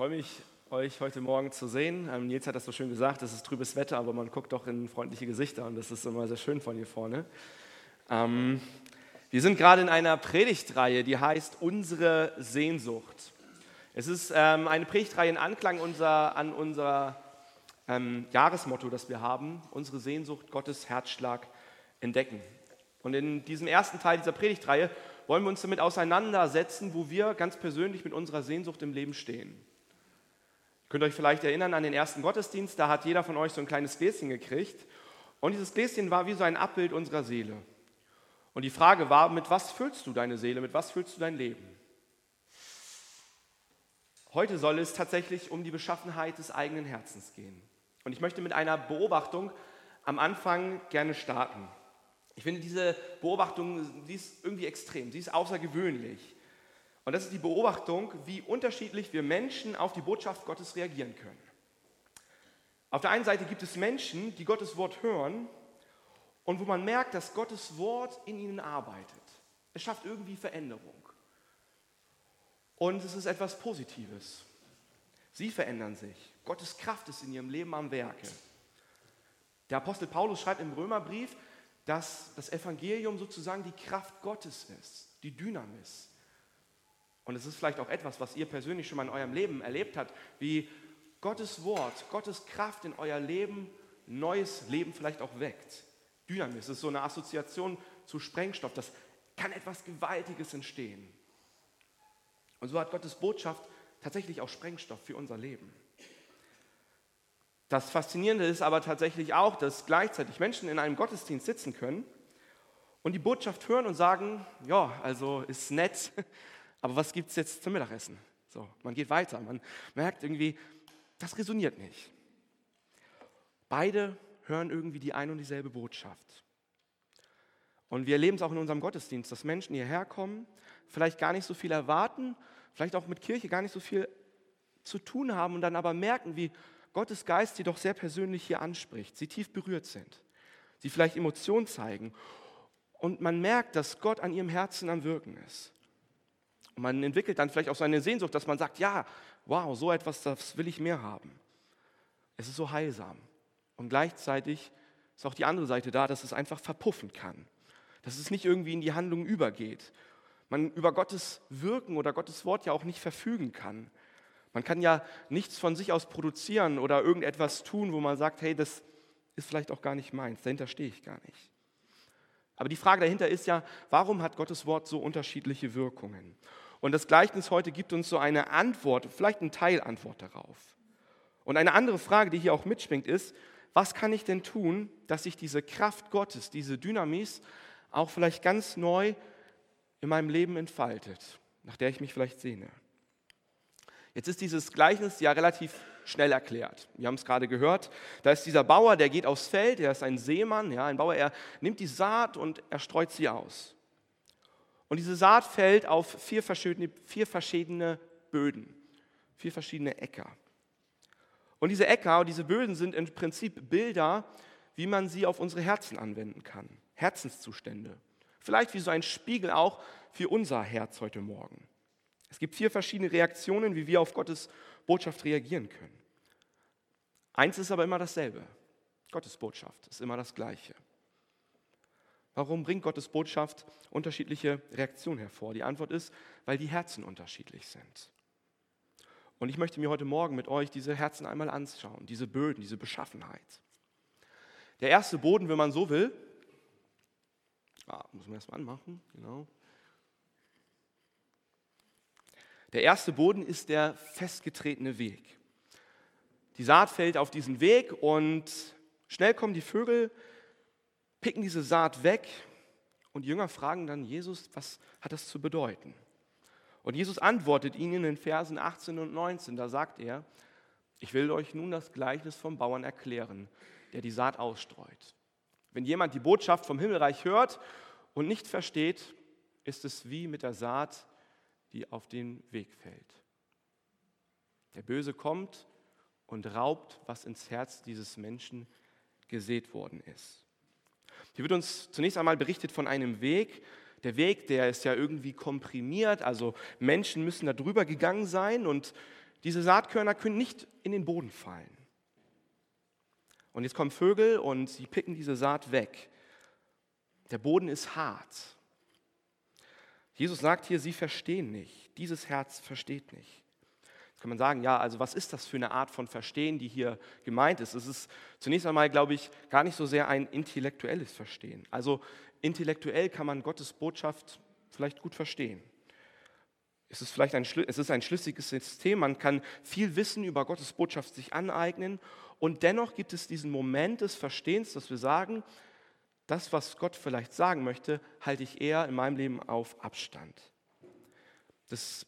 freue mich, euch heute Morgen zu sehen. Ähm, Nils hat das so schön gesagt, es ist trübes Wetter, aber man guckt doch in freundliche Gesichter und das ist immer sehr schön von hier vorne. Ähm, wir sind gerade in einer Predigtreihe, die heißt Unsere Sehnsucht. Es ist ähm, eine Predigtreihe in Anklang an unser Jahresmotto, das wir haben, unsere Sehnsucht, Gottes Herzschlag entdecken. Und in diesem ersten Teil dieser Predigtreihe wollen wir uns damit auseinandersetzen, wo wir ganz persönlich mit unserer Sehnsucht im Leben stehen. Ihr könnt euch vielleicht erinnern an den ersten Gottesdienst, da hat jeder von euch so ein kleines Gläschen gekriegt. Und dieses Gläschen war wie so ein Abbild unserer Seele. Und die Frage war, mit was füllst du deine Seele, mit was füllst du dein Leben? Heute soll es tatsächlich um die Beschaffenheit des eigenen Herzens gehen. Und ich möchte mit einer Beobachtung am Anfang gerne starten. Ich finde diese Beobachtung, sie ist irgendwie extrem, sie ist außergewöhnlich. Und das ist die Beobachtung, wie unterschiedlich wir Menschen auf die Botschaft Gottes reagieren können. Auf der einen Seite gibt es Menschen, die Gottes Wort hören und wo man merkt, dass Gottes Wort in ihnen arbeitet. Es schafft irgendwie Veränderung. Und es ist etwas Positives. Sie verändern sich. Gottes Kraft ist in ihrem Leben am Werke. Der Apostel Paulus schreibt im Römerbrief, dass das Evangelium sozusagen die Kraft Gottes ist, die Dynamis. Und es ist vielleicht auch etwas, was ihr persönlich schon mal in eurem Leben erlebt habt, wie Gottes Wort, Gottes Kraft in euer Leben neues Leben vielleicht auch weckt. Dynamis ist so eine Assoziation zu Sprengstoff. Das kann etwas Gewaltiges entstehen. Und so hat Gottes Botschaft tatsächlich auch Sprengstoff für unser Leben. Das Faszinierende ist aber tatsächlich auch, dass gleichzeitig Menschen in einem Gottesdienst sitzen können und die Botschaft hören und sagen, ja, also ist nett, aber was gibt es jetzt zum Mittagessen? So, man geht weiter, man merkt irgendwie, das resoniert nicht. Beide hören irgendwie die ein und dieselbe Botschaft. Und wir erleben es auch in unserem Gottesdienst, dass Menschen hierher kommen, vielleicht gar nicht so viel erwarten, vielleicht auch mit Kirche gar nicht so viel zu tun haben und dann aber merken, wie Gottes Geist sie doch sehr persönlich hier anspricht, sie tief berührt sind, sie vielleicht Emotionen zeigen und man merkt, dass Gott an ihrem Herzen am Wirken ist. Und man entwickelt dann vielleicht auch so eine Sehnsucht, dass man sagt, ja, wow, so etwas, das will ich mehr haben. Es ist so heilsam. Und gleichzeitig ist auch die andere Seite da, dass es einfach verpuffen kann. Dass es nicht irgendwie in die Handlung übergeht. Man über Gottes Wirken oder Gottes Wort ja auch nicht verfügen kann. Man kann ja nichts von sich aus produzieren oder irgendetwas tun, wo man sagt, hey, das ist vielleicht auch gar nicht meins, dahinter stehe ich gar nicht. Aber die Frage dahinter ist ja, warum hat Gottes Wort so unterschiedliche Wirkungen? Und das Gleichnis heute gibt uns so eine Antwort, vielleicht eine Teilantwort darauf. Und eine andere Frage, die hier auch mitschwingt, ist, was kann ich denn tun, dass sich diese Kraft Gottes, diese Dynamis auch vielleicht ganz neu in meinem Leben entfaltet, nach der ich mich vielleicht sehne? Jetzt ist dieses Gleichnis ja relativ schnell erklärt. Wir haben es gerade gehört. Da ist dieser Bauer, der geht aufs Feld, er ist ein Seemann, ja, ein Bauer, er nimmt die Saat und er streut sie aus. Und diese Saat fällt auf vier verschiedene, vier verschiedene Böden, vier verschiedene Äcker. Und diese Äcker und diese Böden sind im Prinzip Bilder, wie man sie auf unsere Herzen anwenden kann. Herzenszustände. Vielleicht wie so ein Spiegel auch für unser Herz heute Morgen. Es gibt vier verschiedene Reaktionen, wie wir auf Gottes Botschaft reagieren können. Eins ist aber immer dasselbe. Gottes Botschaft ist immer das Gleiche. Warum bringt Gottes Botschaft unterschiedliche Reaktionen hervor? Die Antwort ist, weil die Herzen unterschiedlich sind. Und ich möchte mir heute Morgen mit euch diese Herzen einmal anschauen, diese Böden, diese Beschaffenheit. Der erste Boden, wenn man so will, ah, muss man erstmal anmachen, genau. Der erste Boden ist der festgetretene Weg. Die Saat fällt auf diesen Weg und schnell kommen die Vögel, picken diese Saat weg und die Jünger fragen dann Jesus, was hat das zu bedeuten? Und Jesus antwortet ihnen in den Versen 18 und 19, da sagt er, ich will euch nun das Gleichnis vom Bauern erklären, der die Saat ausstreut. Wenn jemand die Botschaft vom Himmelreich hört und nicht versteht, ist es wie mit der Saat, die auf den Weg fällt. Der Böse kommt und raubt, was ins Herz dieses Menschen gesät worden ist. Hier wird uns zunächst einmal berichtet von einem Weg. Der Weg, der ist ja irgendwie komprimiert, also Menschen müssen da drüber gegangen sein und Diese Saatkörner können nicht in den Boden fallen. Und jetzt kommen Vögel und sie picken diese Saat weg. Der Boden ist hart. Jesus sagt hier, sie verstehen nicht. Dieses Herz versteht nicht. Kann man sagen, ja, also was ist das für eine Art von Verstehen, die hier gemeint ist? Es ist zunächst einmal, glaube ich, gar nicht so sehr ein intellektuelles Verstehen. Also intellektuell kann man Gottes Botschaft vielleicht gut verstehen. Es ist vielleicht ein, es ist ein schlüssiges System, man kann viel Wissen über Gottes Botschaft sich aneignen und dennoch gibt es diesen Moment des Verstehens, dass wir sagen, das, was Gott vielleicht sagen möchte, halte ich eher in meinem Leben auf Abstand. Das,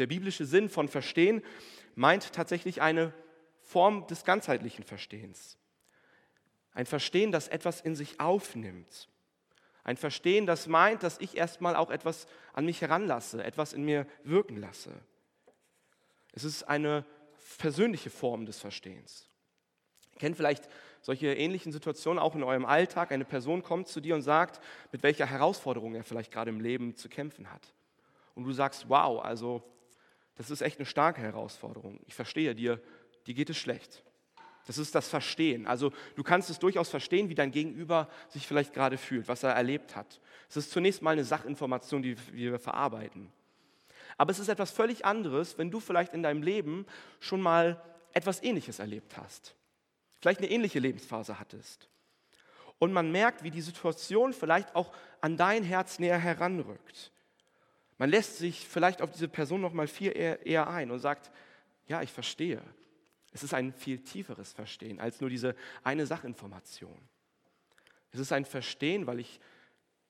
der biblische Sinn von Verstehen meint tatsächlich eine Form des ganzheitlichen Verstehens. Ein Verstehen, das etwas in sich aufnimmt. Ein Verstehen, das meint, dass ich erstmal auch etwas an mich heranlasse, etwas in mir wirken lasse. Es ist eine persönliche Form des Verstehens. Ihr kennt vielleicht solche ähnlichen Situationen auch in eurem Alltag. Eine Person kommt zu dir und sagt, mit welcher Herausforderung er vielleicht gerade im Leben zu kämpfen hat. Und du sagst, wow, also das ist echt eine starke Herausforderung. Ich verstehe dir, dir geht es schlecht. Das ist das Verstehen. Also du kannst es durchaus verstehen, wie dein Gegenüber sich vielleicht gerade fühlt, was er erlebt hat. Es ist zunächst mal eine Sachinformation, die wir verarbeiten. Aber es ist etwas völlig anderes, wenn du vielleicht in deinem Leben schon mal etwas Ähnliches erlebt hast vielleicht eine ähnliche Lebensphase hattest. Und man merkt, wie die Situation vielleicht auch an dein Herz näher heranrückt. Man lässt sich vielleicht auf diese Person noch mal viel eher, eher ein und sagt, ja, ich verstehe. Es ist ein viel tieferes Verstehen als nur diese eine Sachinformation. Es ist ein Verstehen, weil ich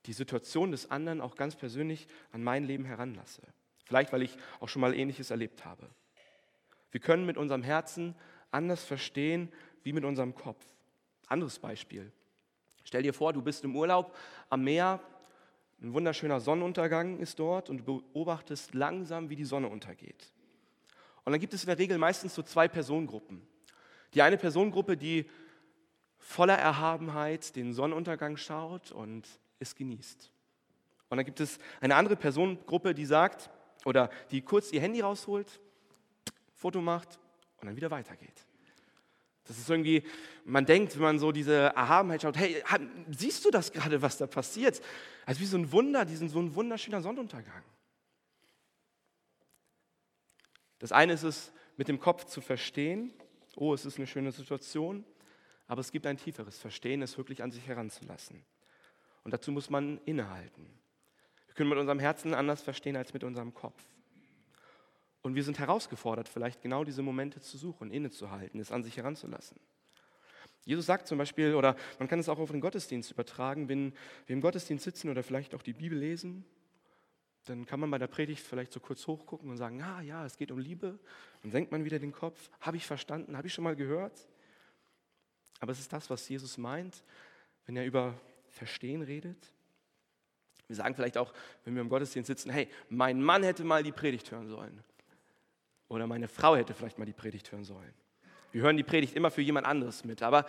die Situation des anderen auch ganz persönlich an mein Leben heranlasse. Vielleicht, weil ich auch schon mal Ähnliches erlebt habe. Wir können mit unserem Herzen anders verstehen, wie mit unserem Kopf. Anderes Beispiel. Stell dir vor, du bist im Urlaub am Meer, ein wunderschöner Sonnenuntergang ist dort und du beobachtest langsam, wie die Sonne untergeht. Und dann gibt es in der Regel meistens so zwei Personengruppen. Die eine Personengruppe, die voller Erhabenheit den Sonnenuntergang schaut und es genießt. Und dann gibt es eine andere Personengruppe, die sagt, oder die kurz ihr Handy rausholt, Foto macht und dann wieder weitergeht. Das ist irgendwie, man denkt, wenn man so diese Erhabenheit schaut, hey, siehst du das gerade, was da passiert? Also wie so ein Wunder, diesen, so ein wunderschöner Sonnenuntergang. Das eine ist es, mit dem Kopf zu verstehen, oh, es ist eine schöne Situation, aber es gibt ein tieferes Verstehen, es wirklich an sich heranzulassen. Und dazu muss man innehalten. Wir können mit unserem Herzen anders verstehen als mit unserem Kopf. Und wir sind herausgefordert, vielleicht genau diese Momente zu suchen, innezuhalten, es an sich heranzulassen. Jesus sagt zum Beispiel, oder man kann es auch auf den Gottesdienst übertragen, wenn wir im Gottesdienst sitzen oder vielleicht auch die Bibel lesen, dann kann man bei der Predigt vielleicht so kurz hochgucken und sagen, ah ja, es geht um Liebe. Dann senkt man wieder den Kopf, habe ich verstanden, habe ich schon mal gehört. Aber es ist das, was Jesus meint, wenn er über Verstehen redet. Wir sagen vielleicht auch, wenn wir im Gottesdienst sitzen, hey, mein Mann hätte mal die Predigt hören sollen. Oder meine Frau hätte vielleicht mal die Predigt hören sollen. Wir hören die Predigt immer für jemand anderes mit, aber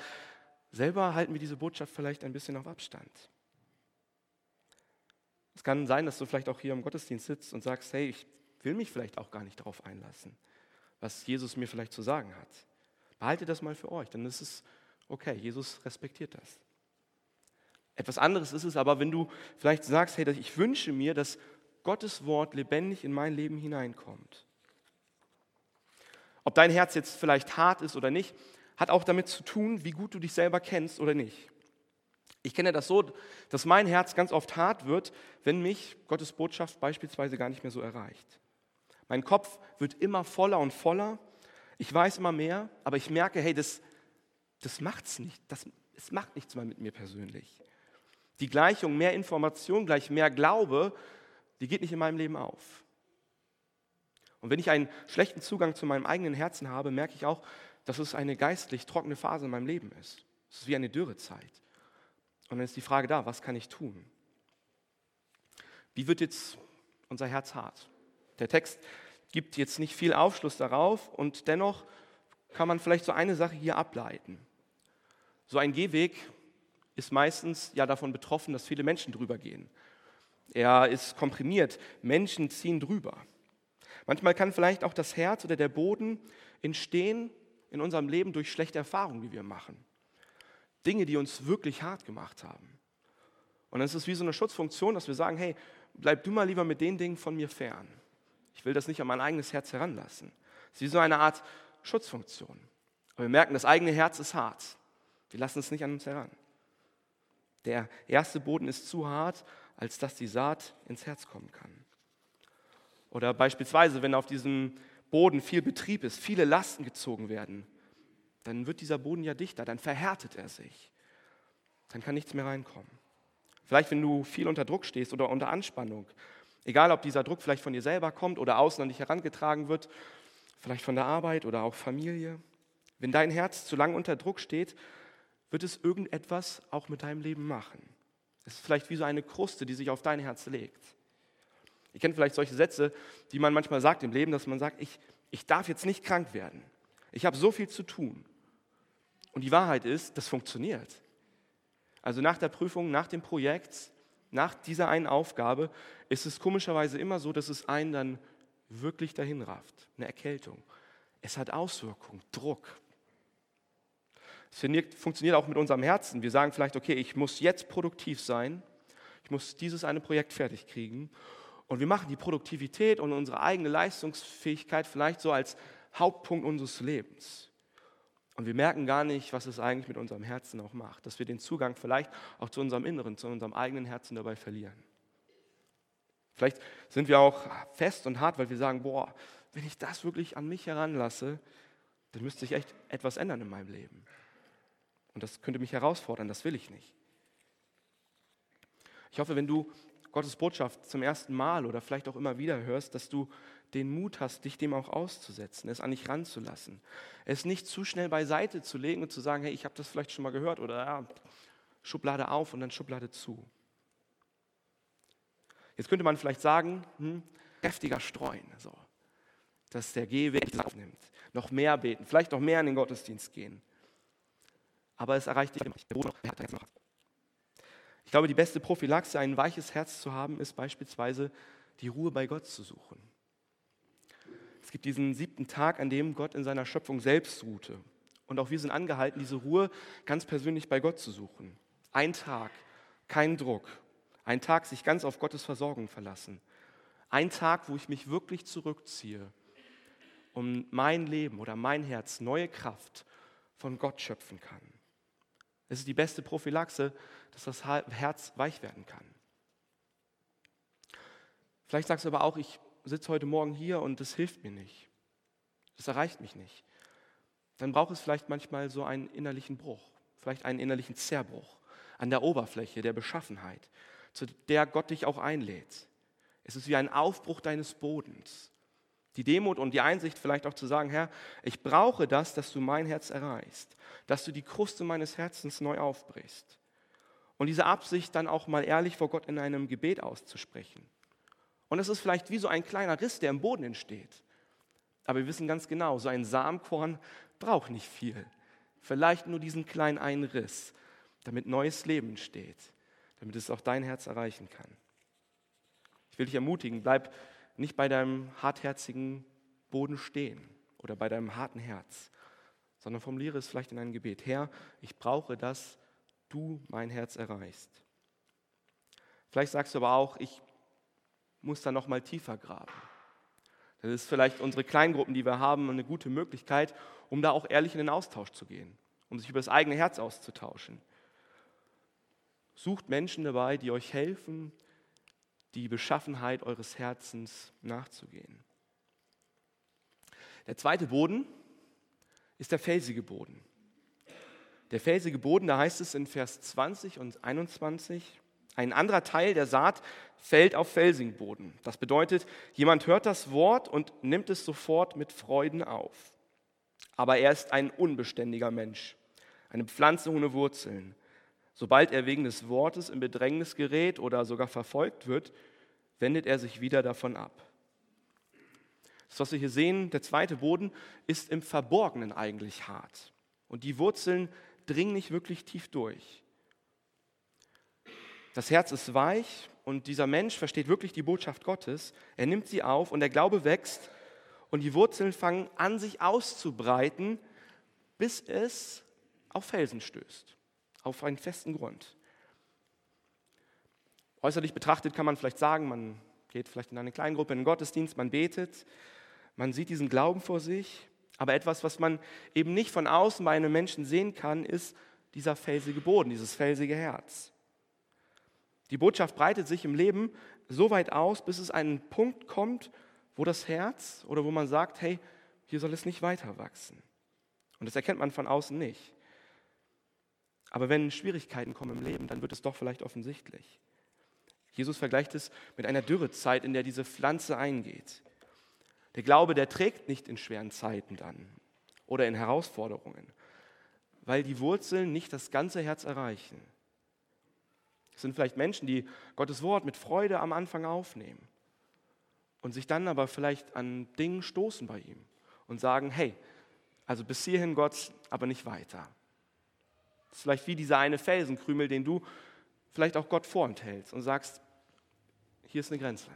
selber halten wir diese Botschaft vielleicht ein bisschen auf Abstand. Es kann sein, dass du vielleicht auch hier im Gottesdienst sitzt und sagst, hey, ich will mich vielleicht auch gar nicht darauf einlassen, was Jesus mir vielleicht zu sagen hat. Behalte das mal für euch, dann ist es okay, Jesus respektiert das. Etwas anderes ist es aber, wenn du vielleicht sagst, hey, ich wünsche mir, dass Gottes Wort lebendig in mein Leben hineinkommt. Ob dein Herz jetzt vielleicht hart ist oder nicht, hat auch damit zu tun, wie gut du dich selber kennst oder nicht. Ich kenne das so, dass mein Herz ganz oft hart wird, wenn mich Gottes Botschaft beispielsweise gar nicht mehr so erreicht. Mein Kopf wird immer voller und voller. Ich weiß immer mehr, aber ich merke, hey, das, das macht's nicht. Das, es macht nichts mehr mit mir persönlich. Die Gleichung mehr Information gleich mehr Glaube, die geht nicht in meinem Leben auf. Und wenn ich einen schlechten Zugang zu meinem eigenen Herzen habe, merke ich auch, dass es eine geistlich trockene Phase in meinem Leben ist. Es ist wie eine Dürrezeit. Und dann ist die Frage da, was kann ich tun? Wie wird jetzt unser Herz hart? Der Text gibt jetzt nicht viel Aufschluss darauf und dennoch kann man vielleicht so eine Sache hier ableiten. So ein Gehweg ist meistens ja davon betroffen, dass viele Menschen drüber gehen. Er ist komprimiert, Menschen ziehen drüber. Manchmal kann vielleicht auch das Herz oder der Boden entstehen in unserem Leben durch schlechte Erfahrungen, die wir machen. Dinge, die uns wirklich hart gemacht haben. Und es ist wie so eine Schutzfunktion, dass wir sagen, hey, bleib du mal lieber mit den Dingen von mir fern. Ich will das nicht an mein eigenes Herz heranlassen. Es ist wie so eine Art Schutzfunktion. Aber wir merken, das eigene Herz ist hart. Wir lassen es nicht an uns heran. Der erste Boden ist zu hart, als dass die Saat ins Herz kommen kann. Oder beispielsweise, wenn auf diesem Boden viel Betrieb ist, viele Lasten gezogen werden, dann wird dieser Boden ja dichter, dann verhärtet er sich. Dann kann nichts mehr reinkommen. Vielleicht, wenn du viel unter Druck stehst oder unter Anspannung, egal ob dieser Druck vielleicht von dir selber kommt oder außen an dich herangetragen wird, vielleicht von der Arbeit oder auch Familie. Wenn dein Herz zu lange unter Druck steht, wird es irgendetwas auch mit deinem Leben machen. Es ist vielleicht wie so eine Kruste, die sich auf dein Herz legt. Ihr kennt vielleicht solche Sätze, die man manchmal sagt im Leben, dass man sagt, ich, ich darf jetzt nicht krank werden. Ich habe so viel zu tun. Und die Wahrheit ist, das funktioniert. Also nach der Prüfung, nach dem Projekt, nach dieser einen Aufgabe ist es komischerweise immer so, dass es einen dann wirklich dahin rafft. Eine Erkältung. Es hat Auswirkungen, Druck. Es funktioniert auch mit unserem Herzen. Wir sagen vielleicht, okay, ich muss jetzt produktiv sein. Ich muss dieses eine Projekt fertig kriegen. Und wir machen die Produktivität und unsere eigene Leistungsfähigkeit vielleicht so als Hauptpunkt unseres Lebens. Und wir merken gar nicht, was es eigentlich mit unserem Herzen auch macht, dass wir den Zugang vielleicht auch zu unserem Inneren, zu unserem eigenen Herzen dabei verlieren. Vielleicht sind wir auch fest und hart, weil wir sagen, boah, wenn ich das wirklich an mich heranlasse, dann müsste sich echt etwas ändern in meinem Leben. Und das könnte mich herausfordern, das will ich nicht. Ich hoffe, wenn du Gottes Botschaft zum ersten Mal oder vielleicht auch immer wieder hörst, dass du den Mut hast, dich dem auch auszusetzen, es an dich ranzulassen. Es nicht zu schnell beiseite zu legen und zu sagen, hey, ich habe das vielleicht schon mal gehört oder ja, Schublade auf und dann Schublade zu. Jetzt könnte man vielleicht sagen, hm, kräftiger streuen, so, dass der Gehweg aufnimmt, noch mehr beten, vielleicht noch mehr in den Gottesdienst gehen. Aber es erreicht dich nicht. Ich glaube, die beste Prophylaxe, ein weiches Herz zu haben, ist beispielsweise die Ruhe bei Gott zu suchen. Es gibt diesen siebten Tag, an dem Gott in seiner Schöpfung selbst ruhte. Und auch wir sind angehalten, diese Ruhe ganz persönlich bei Gott zu suchen. Ein Tag, kein Druck. Ein Tag, sich ganz auf Gottes Versorgung verlassen. Ein Tag, wo ich mich wirklich zurückziehe, um mein Leben oder mein Herz neue Kraft von Gott schöpfen kann. Es ist die beste Prophylaxe, dass das Herz weich werden kann. Vielleicht sagst du aber auch, ich sitze heute Morgen hier und das hilft mir nicht. Das erreicht mich nicht. Dann braucht es vielleicht manchmal so einen innerlichen Bruch, vielleicht einen innerlichen Zerbruch an der Oberfläche der Beschaffenheit, zu der Gott dich auch einlädt. Es ist wie ein Aufbruch deines Bodens. Die Demut und die Einsicht vielleicht auch zu sagen, Herr, ich brauche das, dass du mein Herz erreichst, dass du die Kruste meines Herzens neu aufbrichst. Und diese Absicht dann auch mal ehrlich vor Gott in einem Gebet auszusprechen. Und es ist vielleicht wie so ein kleiner Riss, der im Boden entsteht. Aber wir wissen ganz genau, so ein Samenkorn braucht nicht viel. Vielleicht nur diesen kleinen einen Riss, damit neues Leben entsteht, damit es auch dein Herz erreichen kann. Ich will dich ermutigen, bleib nicht bei deinem hartherzigen Boden stehen oder bei deinem harten Herz, sondern formuliere es vielleicht in ein Gebet. Herr, ich brauche das, du mein Herz erreichst. Vielleicht sagst du aber auch, ich muss da noch mal tiefer graben. Das ist vielleicht unsere Kleingruppen, die wir haben, eine gute Möglichkeit, um da auch ehrlich in den Austausch zu gehen, um sich über das eigene Herz auszutauschen. Sucht Menschen dabei, die euch helfen, die Beschaffenheit eures Herzens nachzugehen. Der zweite Boden ist der felsige Boden. Der felsige Boden, da heißt es in Vers 20 und 21, ein anderer Teil der Saat fällt auf felsigen Boden. Das bedeutet, jemand hört das Wort und nimmt es sofort mit Freuden auf. Aber er ist ein unbeständiger Mensch, eine Pflanze ohne Wurzeln. Sobald er wegen des Wortes in Bedrängnis gerät oder sogar verfolgt wird, wendet er sich wieder davon ab. Das, was wir hier sehen, der zweite Boden, ist im Verborgenen eigentlich hart. Und die Wurzeln dringen nicht wirklich tief durch. Das Herz ist weich und dieser Mensch versteht wirklich die Botschaft Gottes. Er nimmt sie auf und der Glaube wächst und die Wurzeln fangen an, sich auszubreiten, bis es auf Felsen stößt, auf einen festen Grund. Äußerlich betrachtet kann man vielleicht sagen, man geht vielleicht in eine Kleingruppe, in einen Gottesdienst, man betet, man sieht diesen Glauben vor sich, aber etwas, was man eben nicht von außen bei einem Menschen sehen kann, ist dieser felsige Boden, dieses felsige Herz. Die Botschaft breitet sich im Leben so weit aus, bis es einen Punkt kommt, wo das Herz oder wo man sagt, hey, hier soll es nicht weiter wachsen. Und das erkennt man von außen nicht. Aber wenn Schwierigkeiten kommen im Leben, dann wird es doch vielleicht offensichtlich. Jesus vergleicht es mit einer Dürrezeit, in der diese Pflanze eingeht. Der Glaube, der trägt nicht in schweren Zeiten dann oder in Herausforderungen, weil die Wurzeln nicht das ganze Herz erreichen. Es sind vielleicht Menschen, die Gottes Wort mit Freude am Anfang aufnehmen und sich dann aber vielleicht an Dingen stoßen bei ihm und sagen, hey, also bis hierhin Gott, aber nicht weiter. Das ist vielleicht wie dieser eine Felsenkrümel, den du vielleicht auch Gott vorenthältst und sagst, hier ist eine Grenze.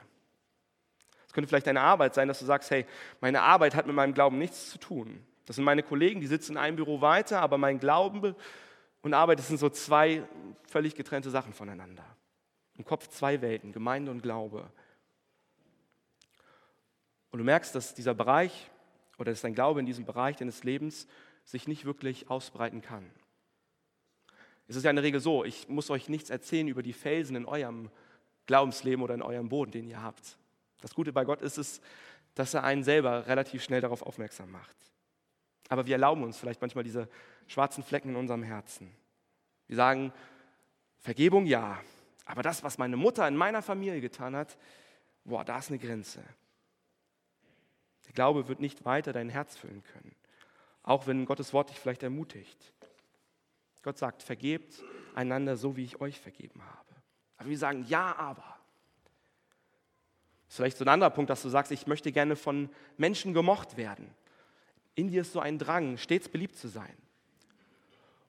Es könnte vielleicht deine Arbeit sein, dass du sagst, hey, meine Arbeit hat mit meinem Glauben nichts zu tun. Das sind meine Kollegen, die sitzen in einem Büro weiter, aber mein Glauben und Arbeit, das sind so zwei völlig getrennte Sachen voneinander. Im Kopf zwei Welten, Gemeinde und Glaube. Und du merkst, dass dieser Bereich oder dass dein Glaube in diesem Bereich deines Lebens sich nicht wirklich ausbreiten kann. Es ist ja in der Regel so, ich muss euch nichts erzählen über die Felsen in eurem Glaubensleben oder in eurem Boden, den ihr habt. Das Gute bei Gott ist es, dass er einen selber relativ schnell darauf aufmerksam macht. Aber wir erlauben uns vielleicht manchmal diese schwarzen Flecken in unserem Herzen. Wir sagen, Vergebung ja, aber das, was meine Mutter in meiner Familie getan hat, boah, da ist eine Grenze. Der Glaube wird nicht weiter dein Herz füllen können, auch wenn Gottes Wort dich vielleicht ermutigt. Gott sagt, vergebt einander so, wie ich euch vergeben habe. Aber wir sagen, ja, aber. Das ist vielleicht so ein anderer Punkt, dass du sagst, ich möchte gerne von Menschen gemocht werden. In dir ist so ein Drang, stets beliebt zu sein.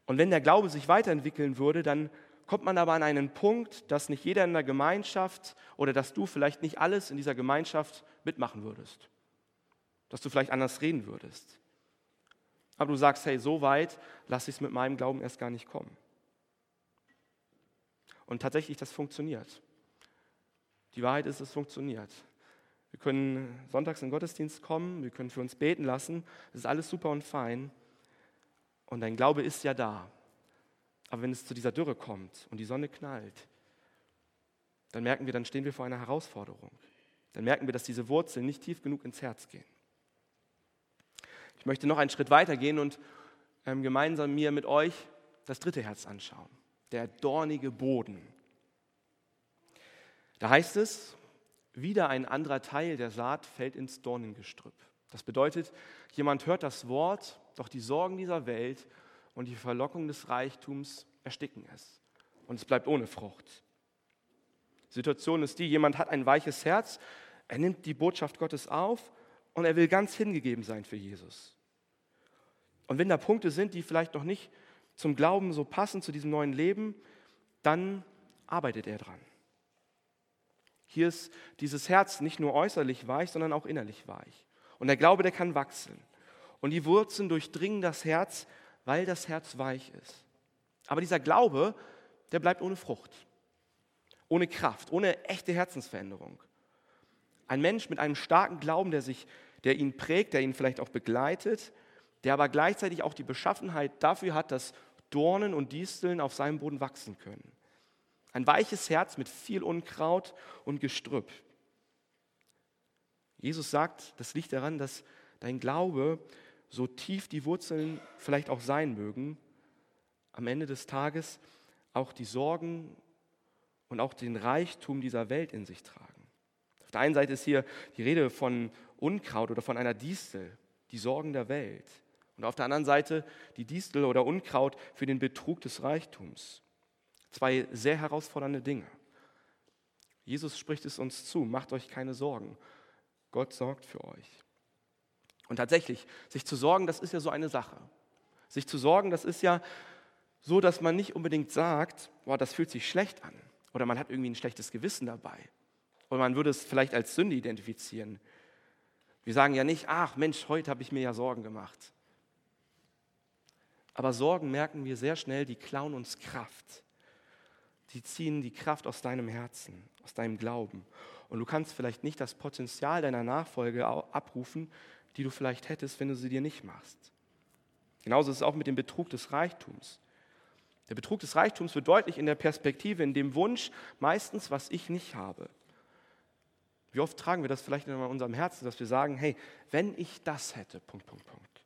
Und wenn der Glaube sich weiterentwickeln würde, dann kommt man aber an einen Punkt, dass nicht jeder in der Gemeinschaft oder dass du vielleicht nicht alles in dieser Gemeinschaft mitmachen würdest. Dass du vielleicht anders reden würdest. Aber du sagst, hey, so weit lasse ich es mit meinem Glauben erst gar nicht kommen. Und tatsächlich, das funktioniert. Die Wahrheit ist, es funktioniert. Wir können sonntags in den Gottesdienst kommen, wir können für uns beten lassen, das ist alles super und fein. Und dein Glaube ist ja da. Aber wenn es zu dieser Dürre kommt und die Sonne knallt, dann merken wir, dann stehen wir vor einer Herausforderung. Dann merken wir, dass diese Wurzeln nicht tief genug ins Herz gehen. Ich möchte noch einen Schritt weiter gehen und ähm, gemeinsam mir mit euch das dritte Herz anschauen der dornige Boden. Da heißt es, wieder ein anderer Teil der Saat fällt ins Dornengestrüpp. Das bedeutet, jemand hört das Wort, doch die Sorgen dieser Welt und die Verlockung des Reichtums ersticken es. Und es bleibt ohne Frucht. Die Situation ist die, jemand hat ein weiches Herz, er nimmt die Botschaft Gottes auf und er will ganz hingegeben sein für Jesus. Und wenn da Punkte sind, die vielleicht noch nicht zum Glauben so passen, zu diesem neuen Leben, dann arbeitet er dran. Hier ist dieses Herz nicht nur äußerlich weich, sondern auch innerlich weich. Und der Glaube, der kann wachsen. Und die Wurzeln durchdringen das Herz, weil das Herz weich ist. Aber dieser Glaube, der bleibt ohne Frucht, ohne Kraft, ohne echte Herzensveränderung. Ein Mensch mit einem starken Glauben, der, sich, der ihn prägt, der ihn vielleicht auch begleitet, der aber gleichzeitig auch die Beschaffenheit dafür hat, dass Dornen und Disteln auf seinem Boden wachsen können. Ein weiches Herz mit viel Unkraut und Gestrüpp. Jesus sagt, das liegt daran, dass dein Glaube, so tief die Wurzeln vielleicht auch sein mögen, am Ende des Tages auch die Sorgen und auch den Reichtum dieser Welt in sich tragen. Auf der einen Seite ist hier die Rede von Unkraut oder von einer Distel, die Sorgen der Welt. Und auf der anderen Seite die Distel oder Unkraut für den Betrug des Reichtums. Zwei sehr herausfordernde Dinge. Jesus spricht es uns zu, macht euch keine Sorgen. Gott sorgt für euch. Und tatsächlich, sich zu sorgen, das ist ja so eine Sache. Sich zu sorgen, das ist ja so, dass man nicht unbedingt sagt, boah, das fühlt sich schlecht an Oder man hat irgendwie ein schlechtes Gewissen dabei. Oder man würde es vielleicht als Sünde identifizieren. Wir sagen ja nicht, ach Mensch, heute habe ich mir ja Sorgen gemacht. Aber Sorgen merken wir sehr schnell, die klauen uns Kraft. Die ziehen die Kraft aus deinem Herzen, aus deinem Glauben. Und du kannst vielleicht nicht das Potenzial deiner Nachfolge abrufen, die du vielleicht hättest, wenn du sie dir nicht machst. Genauso ist es auch mit dem Betrug des Reichtums. Der Betrug des Reichtums wird deutlich in der Perspektive, in dem Wunsch, meistens, was ich nicht habe. Wie oft tragen wir das vielleicht in unserem Herzen, dass wir sagen, hey, wenn ich das hätte, Punkt, Punkt, Punkt.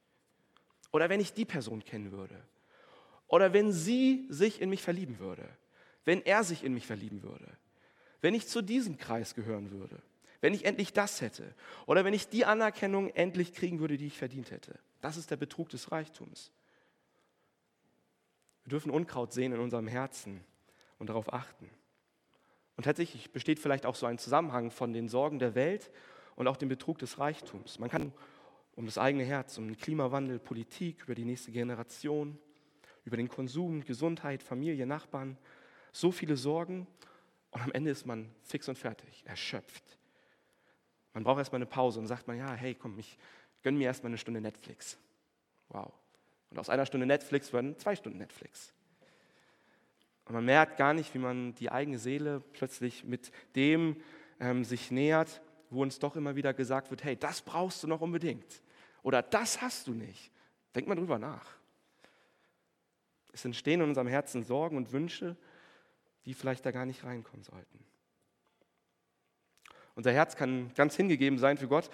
Oder wenn ich die Person kennen würde. Oder wenn sie sich in mich verlieben würde. Wenn er sich in mich verlieben würde. Wenn ich zu diesem Kreis gehören würde. Wenn ich endlich das hätte. Oder wenn ich die Anerkennung endlich kriegen würde, die ich verdient hätte. Das ist der Betrug des Reichtums. Wir dürfen Unkraut sehen in unserem Herzen und darauf achten. Und tatsächlich besteht vielleicht auch so ein Zusammenhang von den Sorgen der Welt und auch dem Betrug des Reichtums. Man kann um das eigene Herz, um den Klimawandel, Politik, über die nächste Generation, über den Konsum, Gesundheit, Familie, Nachbarn, so viele Sorgen und am Ende ist man fix und fertig, erschöpft. Man braucht erstmal eine Pause und sagt man, ja, hey, komm, ich gönne mir erstmal eine Stunde Netflix. Wow. Und aus einer Stunde Netflix werden zwei Stunden Netflix. Und man merkt gar nicht, wie man die eigene Seele plötzlich mit dem ähm, sich nähert, wo uns doch immer wieder gesagt wird, hey, das brauchst du noch unbedingt. Oder das hast du nicht. Denk mal drüber nach. Es entstehen in unserem Herzen Sorgen und Wünsche, die vielleicht da gar nicht reinkommen sollten. Unser Herz kann ganz hingegeben sein für Gott,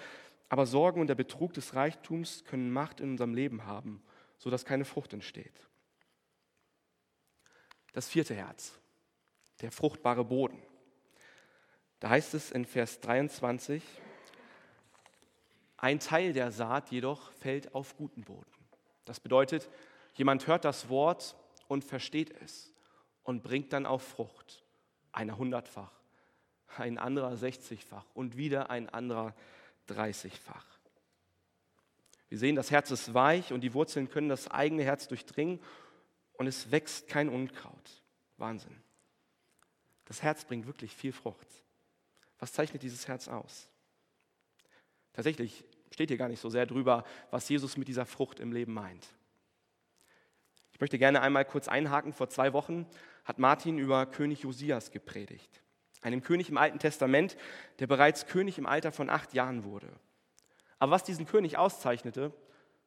aber Sorgen und der Betrug des Reichtums können Macht in unserem Leben haben, sodass keine Frucht entsteht. Das vierte Herz, der fruchtbare Boden. Da heißt es in Vers 23, ein Teil der Saat jedoch fällt auf guten Boden. Das bedeutet, jemand hört das Wort und versteht es und bringt dann auf Frucht. Einer hundertfach, ein anderer sechzigfach und wieder ein anderer dreißigfach. Wir sehen, das Herz ist weich und die Wurzeln können das eigene Herz durchdringen und es wächst kein Unkraut. Wahnsinn. Das Herz bringt wirklich viel Frucht. Was zeichnet dieses Herz aus? Tatsächlich steht hier gar nicht so sehr drüber, was Jesus mit dieser Frucht im Leben meint. Ich möchte gerne einmal kurz einhaken. Vor zwei Wochen hat Martin über König Josias gepredigt. Einem König im Alten Testament, der bereits König im Alter von acht Jahren wurde. Aber was diesen König auszeichnete,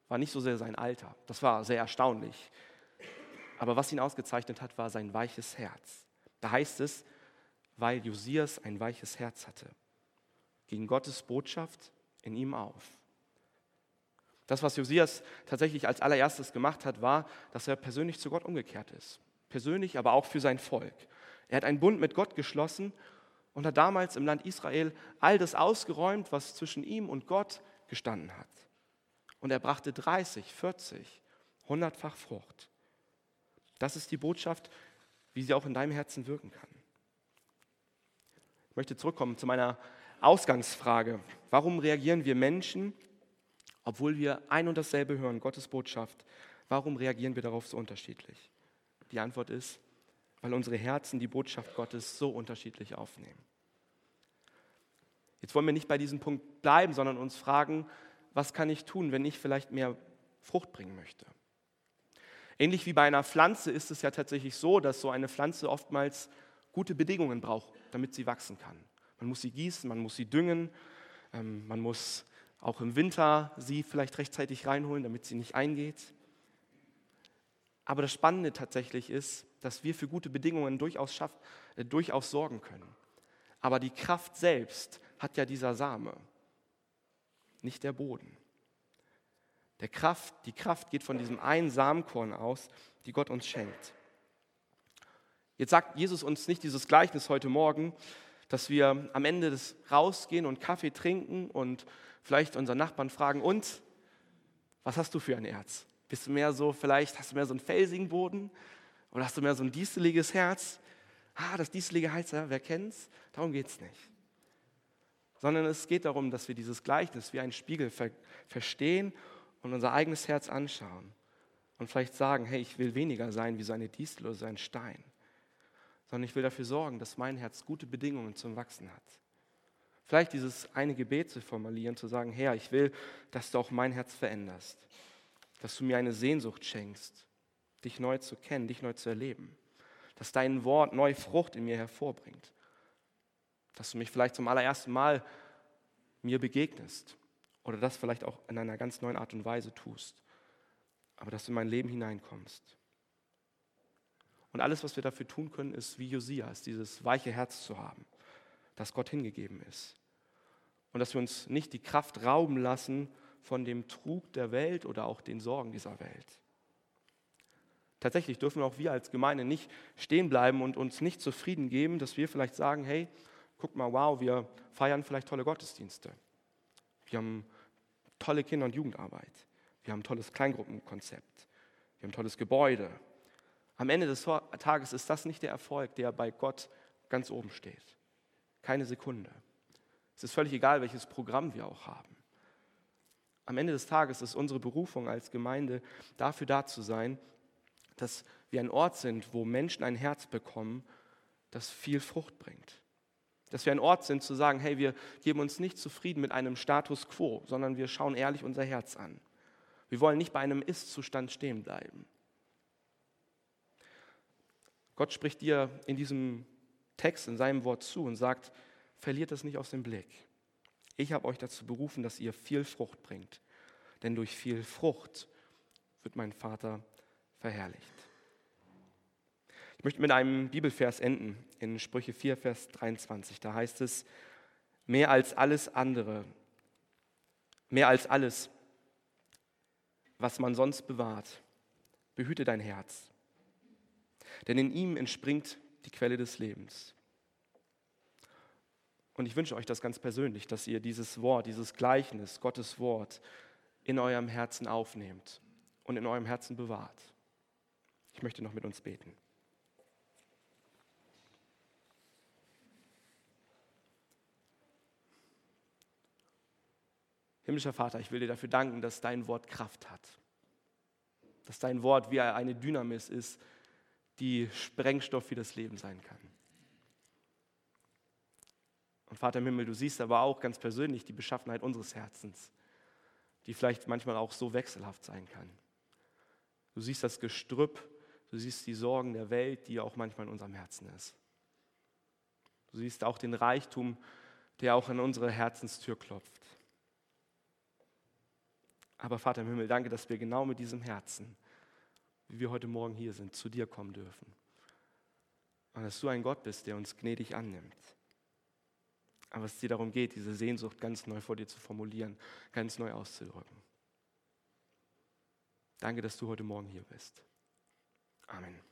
war nicht so sehr sein Alter. Das war sehr erstaunlich. Aber was ihn ausgezeichnet hat, war sein weiches Herz. Da heißt es, weil Josias ein weiches Herz hatte, ging Gottes Botschaft in ihm auf. Das, was Josias tatsächlich als allererstes gemacht hat, war, dass er persönlich zu Gott umgekehrt ist. Persönlich, aber auch für sein Volk. Er hat einen Bund mit Gott geschlossen und hat damals im Land Israel all das ausgeräumt, was zwischen ihm und Gott gestanden hat. Und er brachte 30, 40, 100-fach Frucht. Das ist die Botschaft, wie sie auch in deinem Herzen wirken kann. Ich möchte zurückkommen zu meiner Ausgangsfrage. Warum reagieren wir Menschen, obwohl wir ein und dasselbe hören, Gottes Botschaft, warum reagieren wir darauf so unterschiedlich? Die Antwort ist, weil unsere Herzen die Botschaft Gottes so unterschiedlich aufnehmen. Jetzt wollen wir nicht bei diesem Punkt bleiben, sondern uns fragen, was kann ich tun, wenn ich vielleicht mehr Frucht bringen möchte? Ähnlich wie bei einer Pflanze ist es ja tatsächlich so, dass so eine Pflanze oftmals gute Bedingungen braucht, damit sie wachsen kann. Man muss sie gießen, man muss sie düngen, ähm, man muss auch im Winter sie vielleicht rechtzeitig reinholen, damit sie nicht eingeht. Aber das Spannende tatsächlich ist, dass wir für gute Bedingungen durchaus, schaff, äh, durchaus sorgen können. Aber die Kraft selbst hat ja dieser Same, nicht der Boden. Der Kraft, die Kraft geht von diesem einen Samenkorn aus, die Gott uns schenkt. Jetzt sagt Jesus uns nicht dieses Gleichnis heute Morgen, dass wir am Ende des rausgehen und Kaffee trinken und vielleicht unseren Nachbarn fragen, und was hast du für ein Herz? Bist du mehr so, vielleicht hast du mehr so einen felsigen Boden oder hast du mehr so ein dieseliges Herz? Ah, das dieselige Herz, wer kennt's? Darum geht es nicht. Sondern es geht darum, dass wir dieses Gleichnis wie ein Spiegel ver verstehen und unser eigenes Herz anschauen und vielleicht sagen, hey, ich will weniger sein wie so eine Distel oder so ein Stein sondern ich will dafür sorgen, dass mein Herz gute Bedingungen zum Wachsen hat. Vielleicht dieses eine Gebet zu formulieren, zu sagen, Herr, ich will, dass du auch mein Herz veränderst, dass du mir eine Sehnsucht schenkst, dich neu zu kennen, dich neu zu erleben, dass dein Wort neue Frucht in mir hervorbringt, dass du mich vielleicht zum allerersten Mal mir begegnest oder das vielleicht auch in einer ganz neuen Art und Weise tust, aber dass du in mein Leben hineinkommst. Und alles, was wir dafür tun können, ist wie Josias, dieses weiche Herz zu haben, das Gott hingegeben ist. Und dass wir uns nicht die Kraft rauben lassen von dem Trug der Welt oder auch den Sorgen dieser Welt. Tatsächlich dürfen auch wir als Gemeinde nicht stehen bleiben und uns nicht zufrieden geben, dass wir vielleicht sagen, hey, guck mal, wow, wir feiern vielleicht tolle Gottesdienste. Wir haben tolle Kinder- und Jugendarbeit. Wir haben ein tolles Kleingruppenkonzept. Wir haben ein tolles Gebäude. Am Ende des Tages ist das nicht der Erfolg, der bei Gott ganz oben steht. Keine Sekunde. Es ist völlig egal, welches Programm wir auch haben. Am Ende des Tages ist unsere Berufung als Gemeinde dafür da zu sein, dass wir ein Ort sind, wo Menschen ein Herz bekommen, das viel Frucht bringt. Dass wir ein Ort sind zu sagen, hey, wir geben uns nicht zufrieden mit einem Status quo, sondern wir schauen ehrlich unser Herz an. Wir wollen nicht bei einem Ist-Zustand stehen bleiben. Gott spricht dir in diesem Text, in seinem Wort zu und sagt, verliert das nicht aus dem Blick. Ich habe euch dazu berufen, dass ihr viel Frucht bringt. Denn durch viel Frucht wird mein Vater verherrlicht. Ich möchte mit einem Bibelvers enden, in Sprüche 4, Vers 23. Da heißt es, mehr als alles andere, mehr als alles, was man sonst bewahrt, behüte dein Herz denn in ihm entspringt die Quelle des Lebens. Und ich wünsche euch das ganz persönlich, dass ihr dieses Wort, dieses Gleichnis, Gottes Wort, in eurem Herzen aufnehmt und in eurem Herzen bewahrt. Ich möchte noch mit uns beten. Himmlischer Vater, ich will dir dafür danken, dass dein Wort Kraft hat. Dass dein Wort wie eine Dynamis ist, die Sprengstoff für das Leben sein kann. Und Vater im Himmel, du siehst aber auch ganz persönlich die Beschaffenheit unseres Herzens, die vielleicht manchmal auch so wechselhaft sein kann. Du siehst das Gestrüpp, du siehst die Sorgen der Welt, die auch manchmal in unserem Herzen ist. Du siehst auch den Reichtum, der auch an unsere Herzenstür klopft. Aber Vater im Himmel, danke, dass wir genau mit diesem Herzen wie wir heute Morgen hier sind, zu dir kommen dürfen. Und dass du ein Gott bist, der uns gnädig annimmt. Aber es dir darum geht, diese Sehnsucht ganz neu vor dir zu formulieren, ganz neu auszudrücken. Danke, dass du heute Morgen hier bist. Amen.